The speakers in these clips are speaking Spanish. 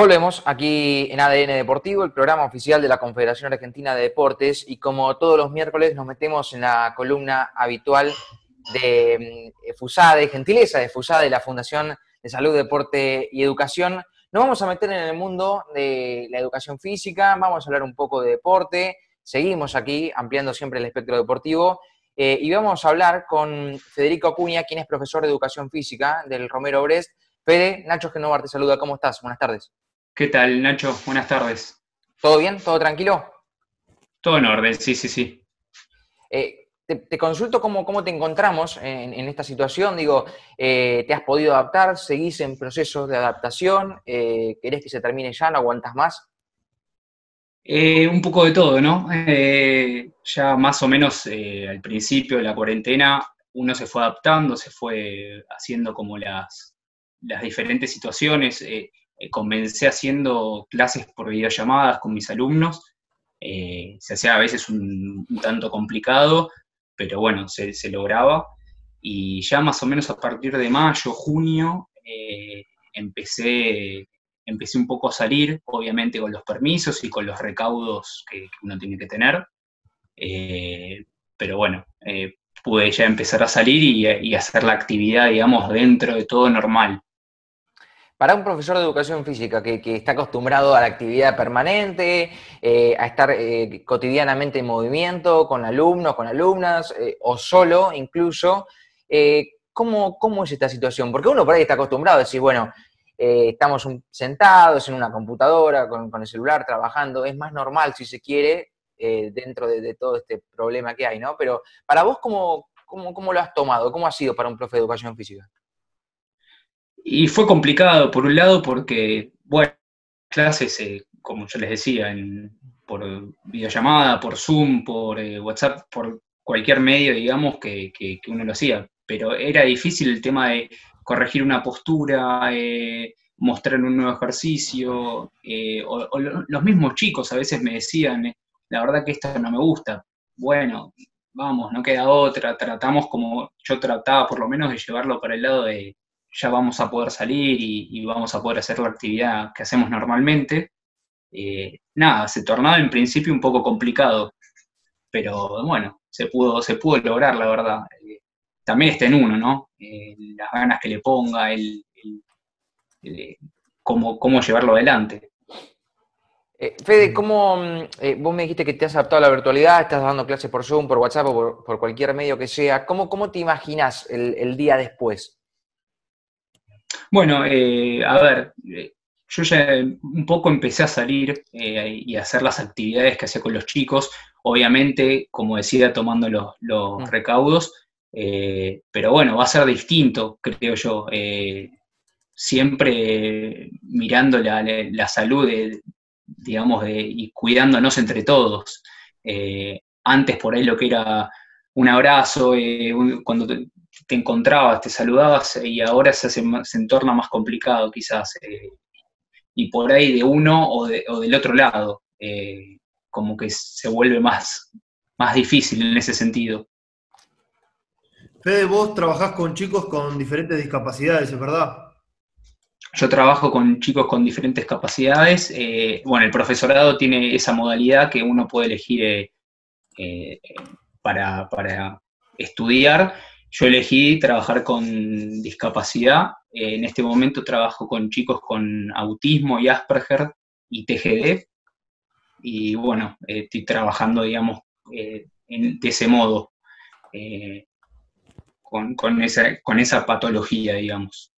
Volvemos aquí en ADN Deportivo, el programa oficial de la Confederación Argentina de Deportes, y como todos los miércoles nos metemos en la columna habitual de mm, FUSADE, gentileza de FUSADE, la Fundación de Salud, Deporte y Educación. Nos vamos a meter en el mundo de la educación física, vamos a hablar un poco de deporte, seguimos aquí ampliando siempre el espectro deportivo, eh, y vamos a hablar con Federico Acuña, quien es profesor de educación física del Romero Brest. Fede, Nacho Genovar te saluda, ¿cómo estás? Buenas tardes. ¿Qué tal, Nacho? Buenas tardes. ¿Todo bien? ¿Todo tranquilo? Todo en orden, sí, sí, sí. Eh, te, consulto cómo, cómo te encontramos en, esta situación. Digo, eh, ¿te has podido adaptar? ¿Seguís en procesos de adaptación? Eh, ¿Querés que se termine ya? ¿No aguantas más? un poco de todo, ¿no? ya más o menos al principio de la cuarentena uno se fue adaptando, se fue haciendo como las, las diferentes situaciones. Eh, comencé haciendo clases por videollamadas con mis alumnos. Eh, se hacía a veces un, tanto complicado, pero bueno, se, lograba. Y ya más o menos a partir de mayo, junio, eh, empecé, empecé un poco a salir, obviamente con los permisos y con los recaudos que, uno tiene que tener. pero bueno, pude ya empezar a salir y, y hacer la actividad, digamos, dentro de todo normal. Para un profesor de educación física que, está acostumbrado a la actividad permanente, eh, a estar eh, cotidianamente en movimiento con alumnos, con alumnas, eh, o solo incluso, ¿cómo, ¿cómo, es esta situación? Porque uno por ahí está acostumbrado a decir, bueno, estamos sentados en una computadora con, el celular trabajando, es más normal si se quiere dentro de, todo este problema que hay, ¿no? Pero para vos, ¿cómo, cómo, cómo lo has tomado? ¿Cómo ha sido para un profe de educación física? Y fue complicado, por un lado, porque, bueno, clases, eh, como yo les decía, por videollamada, por Zoom, por eh, WhatsApp, por cualquier medio, digamos, que, uno lo hacía. Pero era difícil el tema de corregir una postura, eh, mostrar un nuevo ejercicio, o, los mismos chicos a veces me decían, la verdad que esto no me gusta. Bueno, vamos, no queda otra, tratamos como yo trataba por lo menos de llevarlo para el lado de, ya vamos a poder salir y, vamos a poder hacer la actividad que hacemos normalmente. Eh, nada, se tornaba en principio un poco complicado, pero bueno, se pudo, se pudo lograr, la verdad. Eh, también está en uno, ¿no? Eh, las ganas que le ponga, el, cómo, cómo, llevarlo adelante. Fede, ¿cómo, vos me dijiste que te has adaptado a la virtualidad, estás dando clases por Zoom, por WhatsApp o por, cualquier medio que sea, ¿cómo, cómo te imaginas el día después? Bueno, eh, a ver, eh, yo ya un poco empecé a salir eh, y a hacer las actividades que hacía con los chicos, obviamente, como decía, tomando los, mm. recaudos, pero bueno, va a ser distinto, creo yo, siempre mirando la, salud, digamos, de, y cuidándonos entre todos. antes por ahí lo que era un abrazo, cuando te encontrabas, te saludabas y ahora se, hace, se entorna más complicado quizás. Eh, y por ahí de uno o, del otro lado, eh, como que se vuelve más, más difícil en ese sentido. Fede, vos trabajás con chicos con diferentes discapacidades, ¿es verdad? Yo trabajo con chicos con diferentes capacidades. Eh, bueno, el profesorado tiene esa modalidad que uno puede elegir para, para, estudiar yo elegí trabajar con discapacidad. en este momento trabajo con chicos con autismo y Asperger y TGD. Y bueno, estoy trabajando, digamos, eh, de ese modo, eh, con, esa, con esa patología, digamos.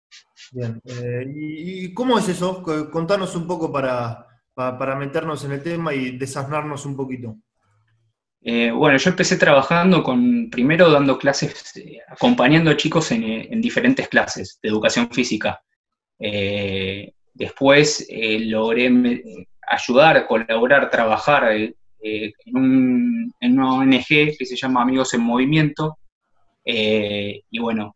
Bien. Eh, ¿Y cómo es eso? Contanos un poco para, para meternos en el tema y desasnarnos un poquito. Eh, bueno, yo empecé trabajando con, primero dando clases, eh, acompañando a chicos en, diferentes clases de educación física. Eh, después logré ayudar, colaborar, trabajar en, una ONG que se llama Amigos en Movimiento. y bueno,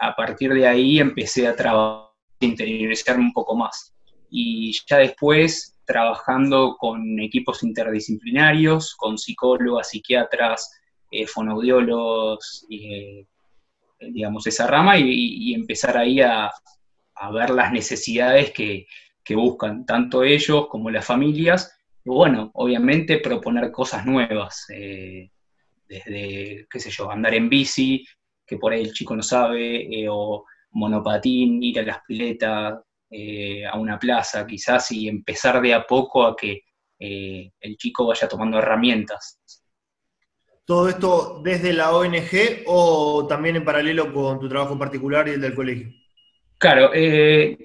a partir de ahí empecé a trabajar, interiorizarme un poco más. Y ya después trabajando con equipos interdisciplinarios, con psicólogas, psiquiatras, eh, fonoaudiólogos, eh, digamos, esa rama, y, empezar ahí a, ver las necesidades que, buscan tanto ellos como las familias. Y bueno, obviamente proponer cosas nuevas, eh, desde, qué sé yo, andar en bici, que por ahí el chico no sabe, eh, o monopatín, ir a las piletas, eh, a una plaza quizás, y empezar de a poco a que el chico vaya tomando herramientas. ¿Todo esto desde la ONG o también en paralelo con tu trabajo particular y el del colegio? Claro, en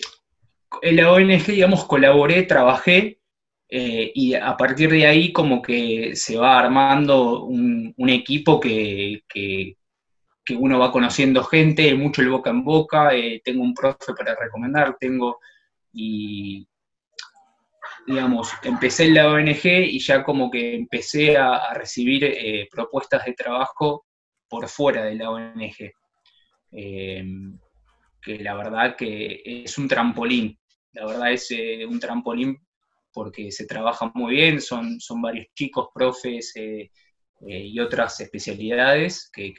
la ONG, digamos, colaboré, trabajé, eh, y a partir de ahí como que se va armando un, equipo que, uno va conociendo gente, mucho el boca en boca, eh, tengo un profe para recomendar, tengo y digamos, empecé en la ONG y ya como que empecé a, recibir eh, propuestas de trabajo por fuera de la ONG. que la verdad que es un trampolín, la verdad es un trampolín porque se trabaja muy bien, son, son varios chicos, profes eh, eh, y otras especialidades que,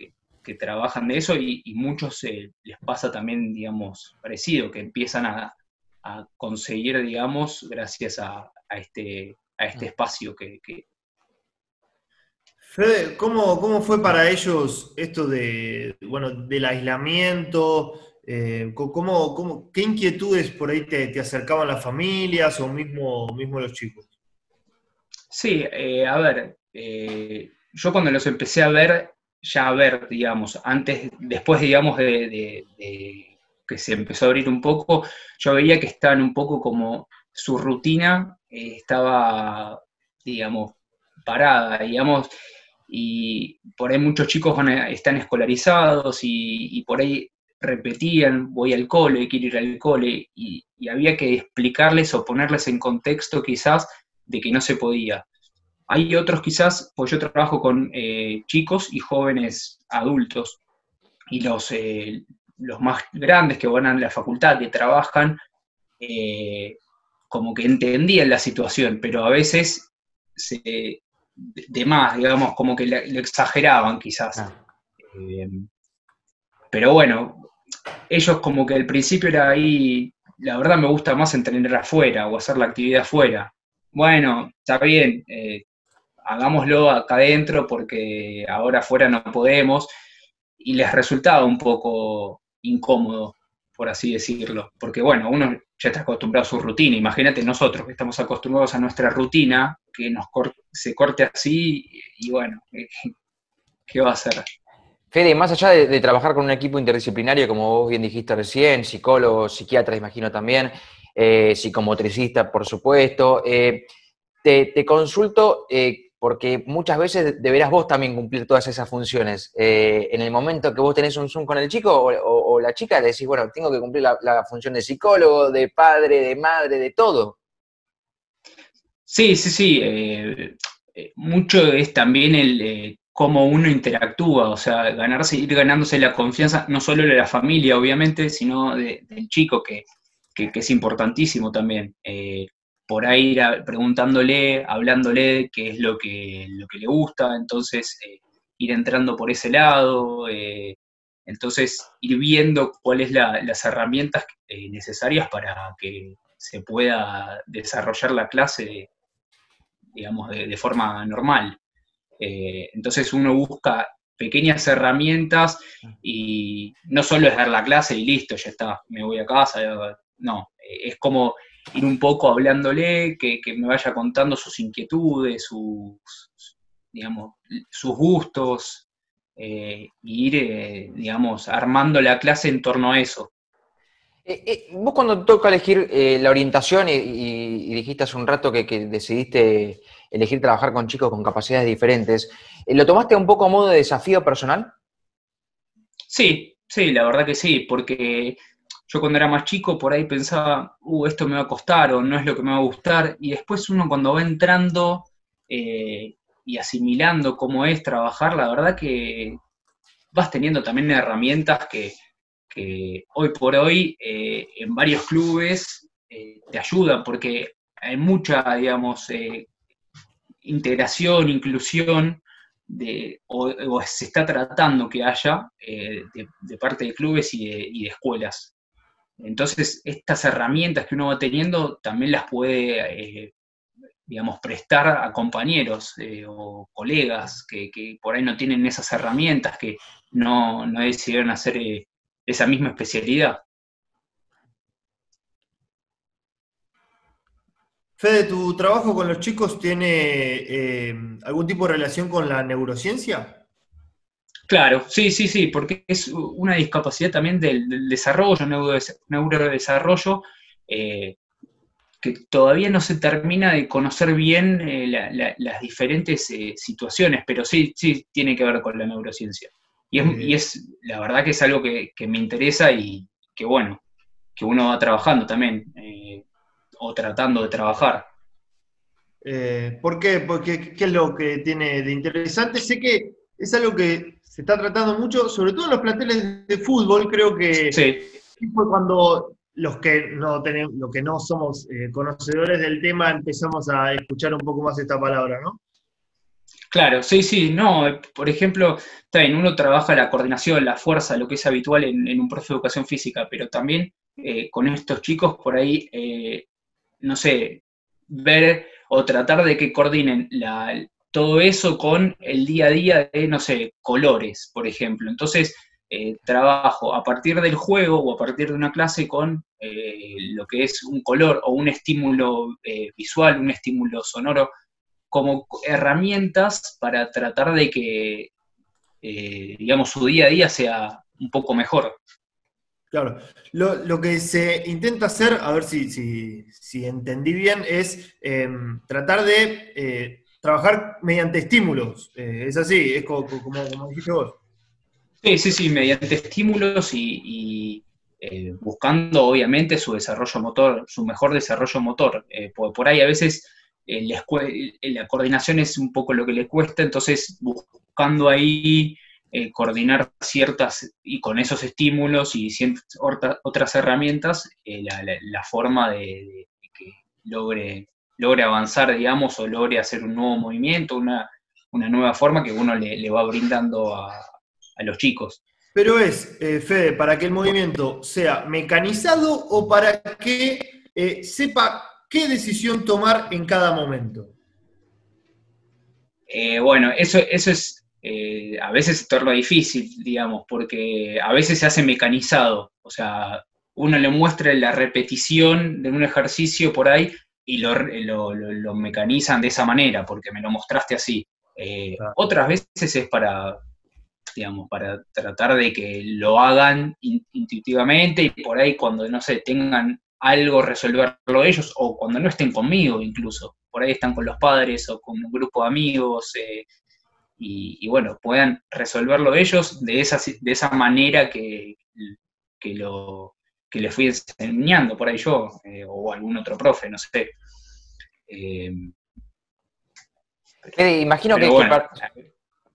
trabajan de eso y, muchos eh, les pasa también, digamos, parecido, que empiezan a, conseguir, digamos, gracias a, este, a este espacio que... Fede, ¿cómo, ¿cómo, fue para ellos esto de, bueno, del aislamiento? Eh, ¿cómo, qué inquietudes por ahí te, acercaban las familias o mismo, mismo los chicos? Sí, eh, a ver, eh, yo cuando los empecé a ver, ya a ver, digamos, antes, después, digamos, de, que se empezó a abrir un poco, yo veía que estaban un poco como su rutina estaba, digamos, parada, digamos, y por ahí muchos chicos están escolarizados y, y por ahí repetían, voy al cole, quiero ir al cole, y, había que explicarles o ponerles en contexto quizás de que no se podía. Hay otros quizás, pues yo trabajo con eh, chicos y jóvenes adultos, y los, eh, los más grandes que van a la facultad, que trabajan, eh, como que entendían la situación, pero a veces se, de, más, digamos, como que lo exageraban quizás. Ah. pero bueno, ellos como que al principio era ahí, la verdad me gusta más entrenar afuera o hacer la actividad afuera. Bueno, está bien, eh, hagámoslo acá adentro porque ahora afuera no podemos. Y les resultaba un poco incómodo, por así decirlo. Porque bueno, uno ya está acostumbrado a su rutina. Imagínate nosotros que estamos acostumbrados a nuestra rutina, que nos se corte así y bueno, ¿qué va a hacer? Fede, más allá de, trabajar con un equipo interdisciplinario, como vos bien dijiste recién, psicólogo, psiquiatra, imagino también, eh, psicomotricista, por supuesto, eh, te, consulto eh, porque muchas veces deberás vos también cumplir todas esas funciones. en el momento que vos tenés un Zoom con el chico o, la chica, le decís, bueno, tengo que cumplir la, función de psicólogo, de padre, de madre, de todo. Sí, sí, sí. mucho es también el cómo uno interactúa, o sea, ganarse, ir ganándose la confianza, no solo de la familia, obviamente, sino del chico, que, es importantísimo también. Eh, por ahí ir preguntándole, hablándole qué es lo que, lo que le gusta, entonces eh, ir entrando por ese lado, eh, entonces ir viendo cuáles las herramientas necesarias para que se pueda desarrollar la clase, digamos, de forma normal. Eh, entonces uno busca pequeñas herramientas y no solo es dar la clase y listo, ya está, me voy a casa. No, es como ir un poco hablándole, que, me vaya contando sus inquietudes, sus, digamos, sus gustos, eh, y ir, eh, digamos, armando la clase en torno a eso. vos cuando toca elegir la orientación y, dijiste hace un rato que decidiste elegir trabajar con chicos con capacidades diferentes. Eh, ¿Lo tomaste un poco a modo de desafío personal? Sí, sí, la verdad que sí, porque yo cuando era más chico por ahí pensaba, uh, esto me va a costar o no es lo que me va a gustar, y después uno cuando va entrando eh, y asimilando cómo es trabajar, la verdad que vas teniendo también herramientas que, hoy por hoy eh, en varios clubes te ayudan, porque hay mucha, digamos, integración, inclusión, de, o, se está tratando que haya eh, de, parte de clubes y de, escuelas. Entonces, estas herramientas que uno va teniendo también las puede, eh, digamos, prestar a compañeros eh, o colegas que, por ahí no tienen esas herramientas, que no, no decidieron hacer eh, esa misma especialidad. Fede, ¿tu trabajo con los chicos tiene algún tipo de relación con la neurociencia? Claro, sí, sí, sí, porque es una discapacidad también del, desarrollo, neurodesarrollo, eh, que todavía no se termina de conocer bien eh, las diferentes eh, situaciones, pero sí, sí tiene que ver con la neurociencia. Y es, la verdad que es algo que, me interesa y que bueno, que uno va trabajando también, o tratando de trabajar. ¿Por qué? Porque, ¿Qué es lo que tiene de interesante? Sé que es algo que se está tratando mucho, sobre todo en los planteles de fútbol, creo que sí. fue cuando los que no tenemos, los que no somos eh, conocedores del tema empezamos a escuchar un poco más esta palabra, ¿no? Claro, sí, sí, no, por ejemplo, también uno trabaja la coordinación, la fuerza, lo que es habitual en, un profe de educación física, pero también eh, con estos chicos por ahí, eh, no sé, ver o tratar de que coordinen la, todo eso con el día a día de, no sé, colores, por ejemplo. Entonces, eh, trabajo a partir del juego o a partir de una clase con eh, lo que es un color o un estímulo eh, visual, un estímulo sonoro, como herramientas para tratar de que, digamos, su día a día sea un poco mejor. Claro, lo, que se intenta hacer, a ver si, si, entendí bien, es em, tratar de trabajar mediante estímulos. Eh, es así, es como, dijiste vos. Sí, sí, sí, mediante estímulos y, eh, buscando obviamente su desarrollo motor, su mejor desarrollo motor. Eh, por, ahí a veces la coordinación es un poco lo que le cuesta, entonces buscando ahí coordinar ciertas, y con esos estímulos y otras herramientas, la, forma de que logre logre avanzar, digamos, o logre hacer un nuevo movimiento, una, nueva forma que uno le, va brindando a, los chicos. Pero es, eh, Fede, para que el movimiento sea mecanizado o para que eh, sepa qué decisión tomar en cada momento. Eh, bueno, eso, eso es a veces se torna difícil, digamos, porque a veces se hace mecanizado, o sea, uno le muestra la repetición de un ejercicio por ahí y lo, lo, mecanizan de esa manera, porque me lo mostraste así. Eh, otras veces es para, digamos, para tratar de que lo hagan intuitivamente y por ahí cuando, no sé, tengan algo, resolverlo ellos, o cuando no estén conmigo incluso. Por ahí están con los padres o con un grupo de amigos, eh, y, bueno, puedan resolverlo ellos de esa, de esa manera que, que lo, que le fui enseñando por ahí yo, eh, o algún otro profe, no sé. Eh, imagino que, para,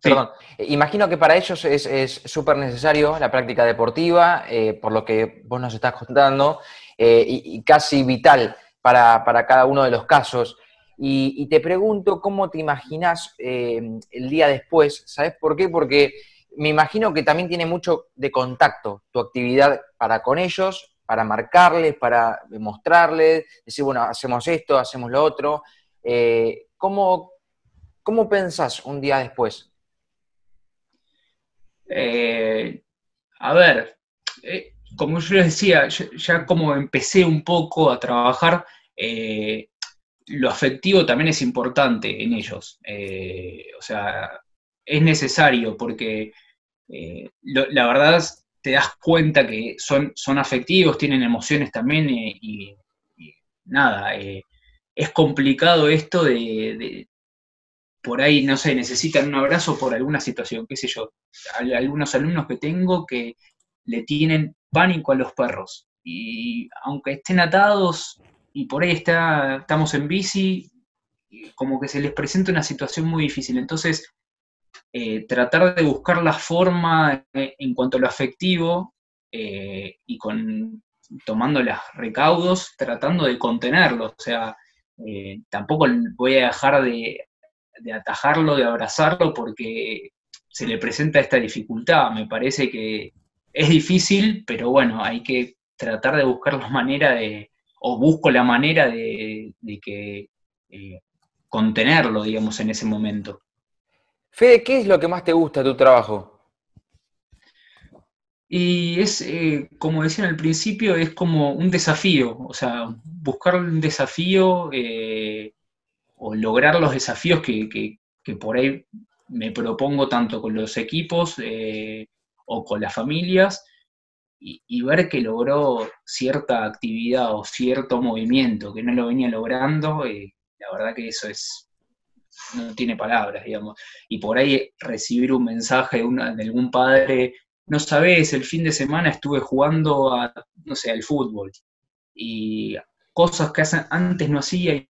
perdón, imagino que para ellos es súper necesario la práctica deportiva, eh, por lo que vos nos estás contando, y, casi vital para, cada uno de los casos. Y, y te pregunto, ¿cómo te imaginas el día después? ¿Sabes por qué? Porque me imagino que también tiene mucho de contacto tu actividad para con ellos, para marcarles, para mostrarles, decir, bueno, hacemos esto, hacemos lo otro. Eh, ¿cómo, ¿Cómo pensás un día después? Eh, a ver, eh, como yo les decía, ya, como empecé un poco a trabajar, lo afectivo también es importante en ellos. o sea, es necesario porque la verdad te das cuenta que son, son afectivos, tienen emociones también eh, y, nada, eh, es complicado esto de, por ahí, no sé, necesitan un abrazo por alguna situación, qué sé yo. Hay algunos alumnos que tengo que le tienen pánico a los perros y aunque estén atados y por ahí está, estamos en bici, como que se les presenta una situación muy difícil. Entonces, eh, tratar de buscar la forma eh, en cuanto a lo afectivo eh, y con tomando los recaudos, tratando de contenerlo. O sea, tampoco voy a dejar de, atajarlo, de abrazarlo, porque se le presenta esta dificultad. Me parece que es difícil, pero bueno, hay que tratar de buscar la manera de, o busco la manera de, que eh, contenerlo, digamos, en ese momento. Fede, ¿qué es lo que más te gusta de tu trabajo? Y es, eh, como decía al principio, es como un desafío, o sea, buscar un desafío eh, o lograr los desafíos que, por ahí me propongo tanto con los equipos eh, o con las familias y, ver que logró cierta actividad o cierto movimiento que no lo venía logrando, la verdad que eso es, no tiene palabras, digamos. Y por ahí recibir un mensaje de, algún padre no sabes, el fin de semana estuve jugando no sé, al fútbol. Y cosas que antes no hacía y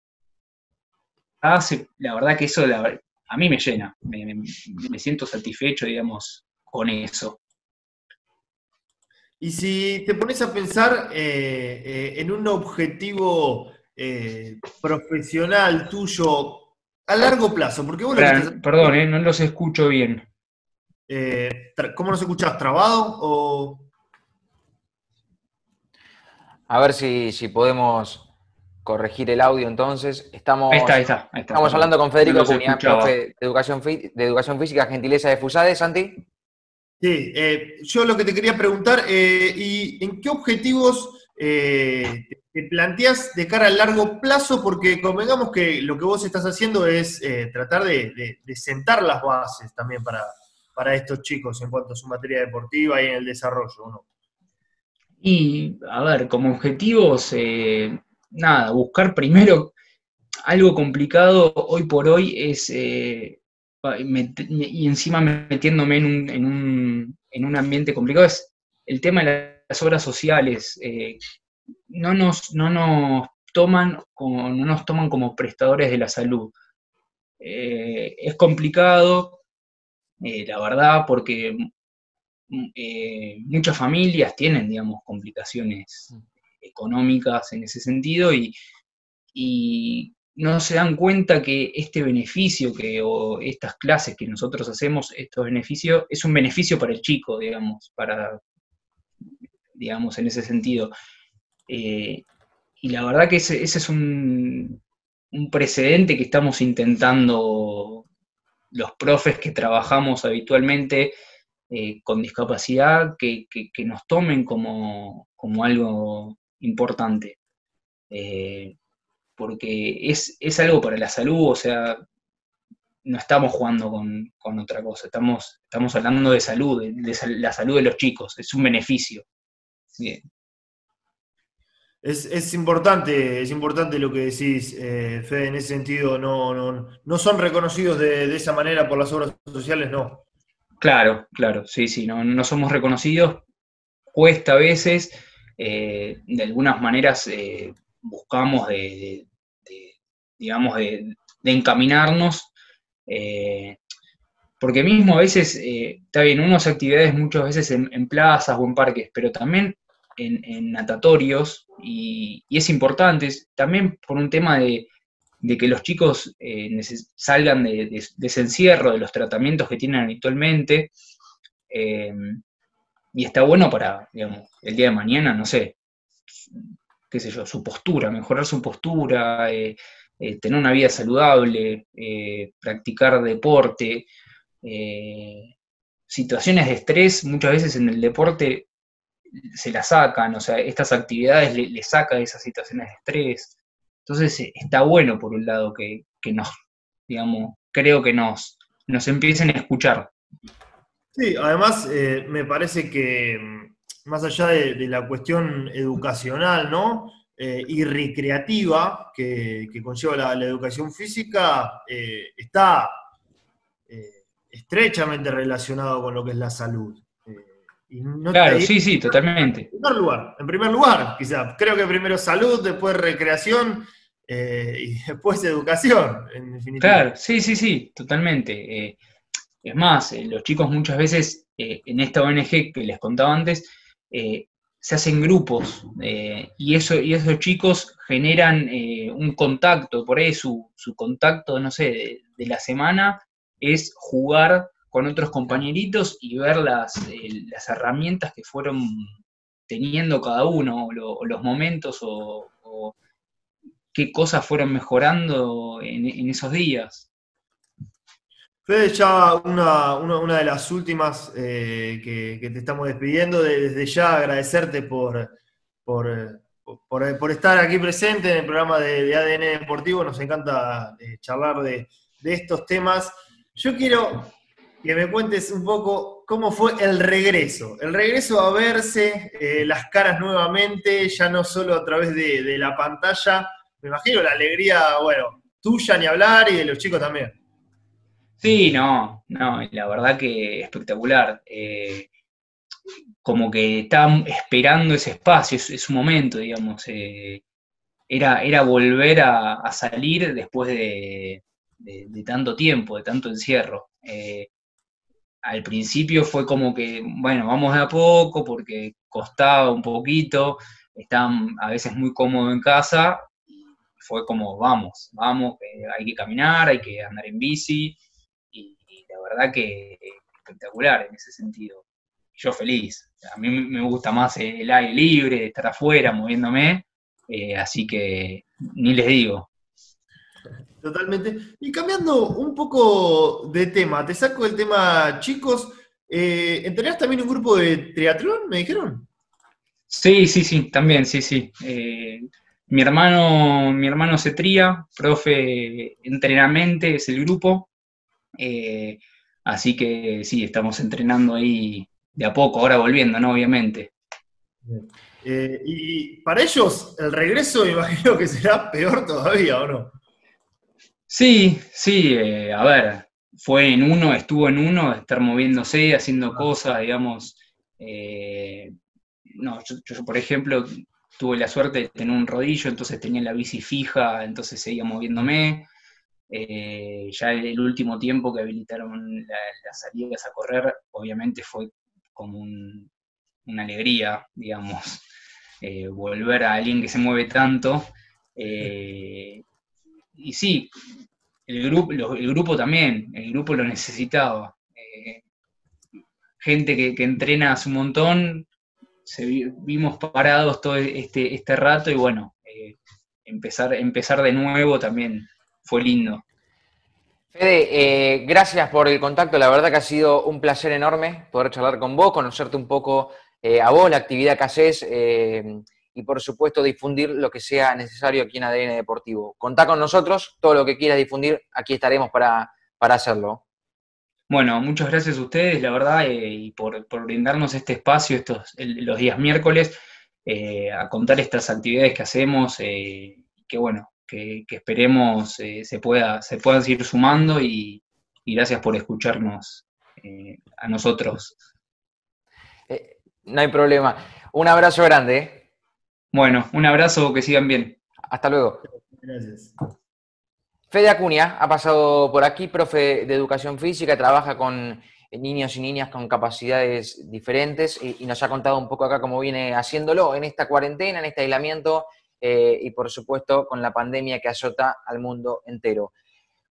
hace, la verdad que eso a mí me llena, me, siento satisfecho, digamos, con eso. Y si te pones a pensar eh, eh, en un objetivo eh, profesional tuyo a largo plazo, porque bueno... Perdón, no los escucho bien. Eh, ¿Cómo nos escuchas? ¿Trabado o...? A ver si, podemos corregir el audio entonces. Estamos, ahí está, ahí está, estamos hablando con Federico Cunha, profe de educación, de educación Física, gentileza de Fusade, Santi. Sí, eh, yo lo que te quería preguntar, eh, ¿y en qué objetivos te planteas de cara al largo plazo? Porque convengamos que lo que vos estás haciendo es tratar de sentar las bases también para, para estos chicos en cuanto a su materia deportiva y en el desarrollo, ¿no? Y, a ver, como objetivos, eh, nada, buscar primero algo complicado hoy por hoy es, eh, y encima metiéndome en un, en, un, en un, ambiente complicado, es el tema de las obras sociales. Eh, no, nos, no nos toman como, no nos toman como prestadores de la salud. es complicado, eh, la verdad, porque mm, eh, muchas familias tienen, digamos, complicaciones mm. económicas en ese sentido y, no se dan cuenta que este beneficio que, o estas clases que nosotros hacemos, estos beneficios, es un beneficio para el chico, digamos, para, digamos, en ese sentido. Eh, y la verdad que ese, es un, un, precedente que estamos intentando los profes que trabajamos habitualmente eh, con discapacidad, que, nos tomen como, algo importante. Eh, porque es, algo para la salud, o sea, no estamos jugando con, otra cosa, estamos, estamos hablando de salud, de, la salud de los chicos, es un beneficio. Es, importante, es importante lo que decís, eh, Fede, en ese sentido, no, no, son reconocidos de, esa manera por las obras sociales, no. Claro, claro, sí, sí, no, no somos reconocidos, cuesta a veces, eh, de algunas maneras eh, buscamos de, digamos, de, encaminarnos, porque mismo a veces, está bien, unas actividades muchas veces en plazas o en parques, pero también en, natatorios y, es importante también por un tema de, que los chicos eh, salgan de, ese encierro, de los tratamientos que tienen habitualmente. Em, y está bueno para, el día de mañana, no sé, qué sé yo, su postura, mejorar su postura, eh, eh, tener una vida saludable, practicar deporte. situaciones de estrés, muchas veces en el deporte se la sacan, o sea, estas actividades le, sacan esas situaciones de estrés. Entonces eh, está bueno por un lado que, nos, digamos, creo que nos, nos empiecen a escuchar. Sí, además eh, me parece que mm, más allá de, la cuestión educacional, ¿no? Eh, y recreativa que, conlleva la, educación física, está estrechamente relacionado con lo que es la salud claro, sí, sí, totalmente. En primer lugar, en primer lugar, quizá. Creo que primero salud, después recreación eh, y después educación, en definitiva. Claro, sí, sí, sí, totalmente. Eh, es más, eh, los chicos muchas veces en esta ONG que les contaba antes, se hacen grupos y, eso, y esos chicos generan un contacto, por ahí su, contacto, no sé, de la semana es jugar con otros compañeritos y ver las, eh, las herramientas que fueron teniendo cada uno, o los momentos, o, qué cosas fueron mejorando en, esos días. Fede, ya una, de las últimas eh, que, te estamos despidiendo, desde ya agradecerte por, por, por, estar aquí presente en el programa de, ADN Deportivo, nos encanta eh, charlar de, de estos temas. Yo quiero que me cuentes un poco cómo fue el regreso. El regreso a verse eh, las caras nuevamente, ya no solo a través de, la pantalla. Me imagino la alegría, bueno, tuya ni hablar y de los chicos también. Sí, no, no, la verdad que espectacular. Eh, como que estaban esperando ese espacio, es, su momento, digamos. Eh, era, era volver a, salir después de, tanto tiempo, de tanto encierro al principio fue como que, bueno, vamos de a poco porque costaba un poquito, estaban a veces muy cómodo en casa, fue como, vamos, vamos, hay que caminar, hay que andar en bici, y, la verdad que espectacular en ese sentido. Yo feliz, a mí me gusta más el aire libre, estar afuera, moviéndome, eh, así que ni les digo, Totalmente. Y cambiando un poco de tema, te saco el tema, chicos. Eh, también un grupo de triatlón, me dijeron? Sí, sí, sí, también, sí, sí. Eh, mi hermano, mi hermano Cetría, profe entrenamente, es el grupo. Eh, así que sí, estamos entrenando ahí de a poco, ahora volviendo, ¿no? Obviamente. Eh, y para ellos, el regreso, imagino que será peor todavía, ¿o no? Sí, sí, eh, a ver, fue en uno, estuvo en uno, estar moviéndose, haciendo ah. cosas, digamos. Eh, no, yo, por ejemplo, tuve la suerte de tener un rodillo, entonces tenía la bici fija, entonces seguía moviéndome. Eh, ya el último tiempo que habilitaron las salidas a correr, obviamente fue como una alegría, digamos, volver a alguien que se mueve tanto y sí, el grupo, el grupo también, el grupo lo necesitaba. Eh, gente que, entrena hace un montón, se, vimos parados todo este, este rato y bueno, eh, empezar, empezar de nuevo también fue lindo. Fede, eh, gracias por el contacto, la verdad que ha sido un placer enorme poder charlar con vos, conocerte un poco a vos, la actividad que haces y por supuesto difundir lo que sea necesario aquí en ADN Deportivo. Contá con nosotros, todo lo que quieras difundir, aquí estaremos para, hacerlo. Bueno, muchas gracias a ustedes, la verdad, eh, y por, brindarnos este espacio estos, los días miércoles, eh, a contar estas actividades que hacemos, eh, que bueno, que, esperemos se, pueda, se puedan seguir sumando y, y gracias por escucharnos a nosotros. no hay problema. Un abrazo grande. Bueno, un abrazo, que sigan bien. Hasta luego. Gracias. Fede Acuña ha pasado por aquí, profe de educación física, trabaja con niños y niñas con capacidades diferentes y, nos ha contado un poco acá cómo viene haciéndolo en esta cuarentena, en este aislamiento eh, y por supuesto con la pandemia que azota al mundo entero.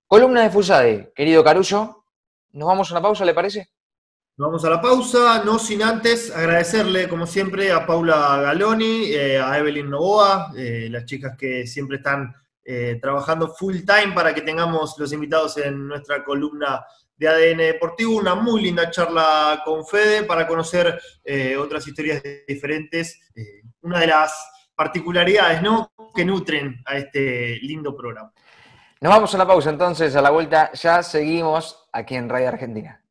Columna de Fusade, querido Carullo, nos vamos a una pausa, ¿le parece? Vamos a la pausa, no sin antes agradecerle, como siempre, a Paula Galoni, eh, a Evelyn Novoa, eh, las chicas que siempre están eh, trabajando full time para que tengamos los invitados en nuestra columna de ADN Deportivo. Una muy linda charla con Fede para conocer otras historias diferentes. una de las particularidades ¿no? que nutren a este lindo programa. Nos vamos a la pausa entonces, a la vuelta ya seguimos aquí en Radio Argentina.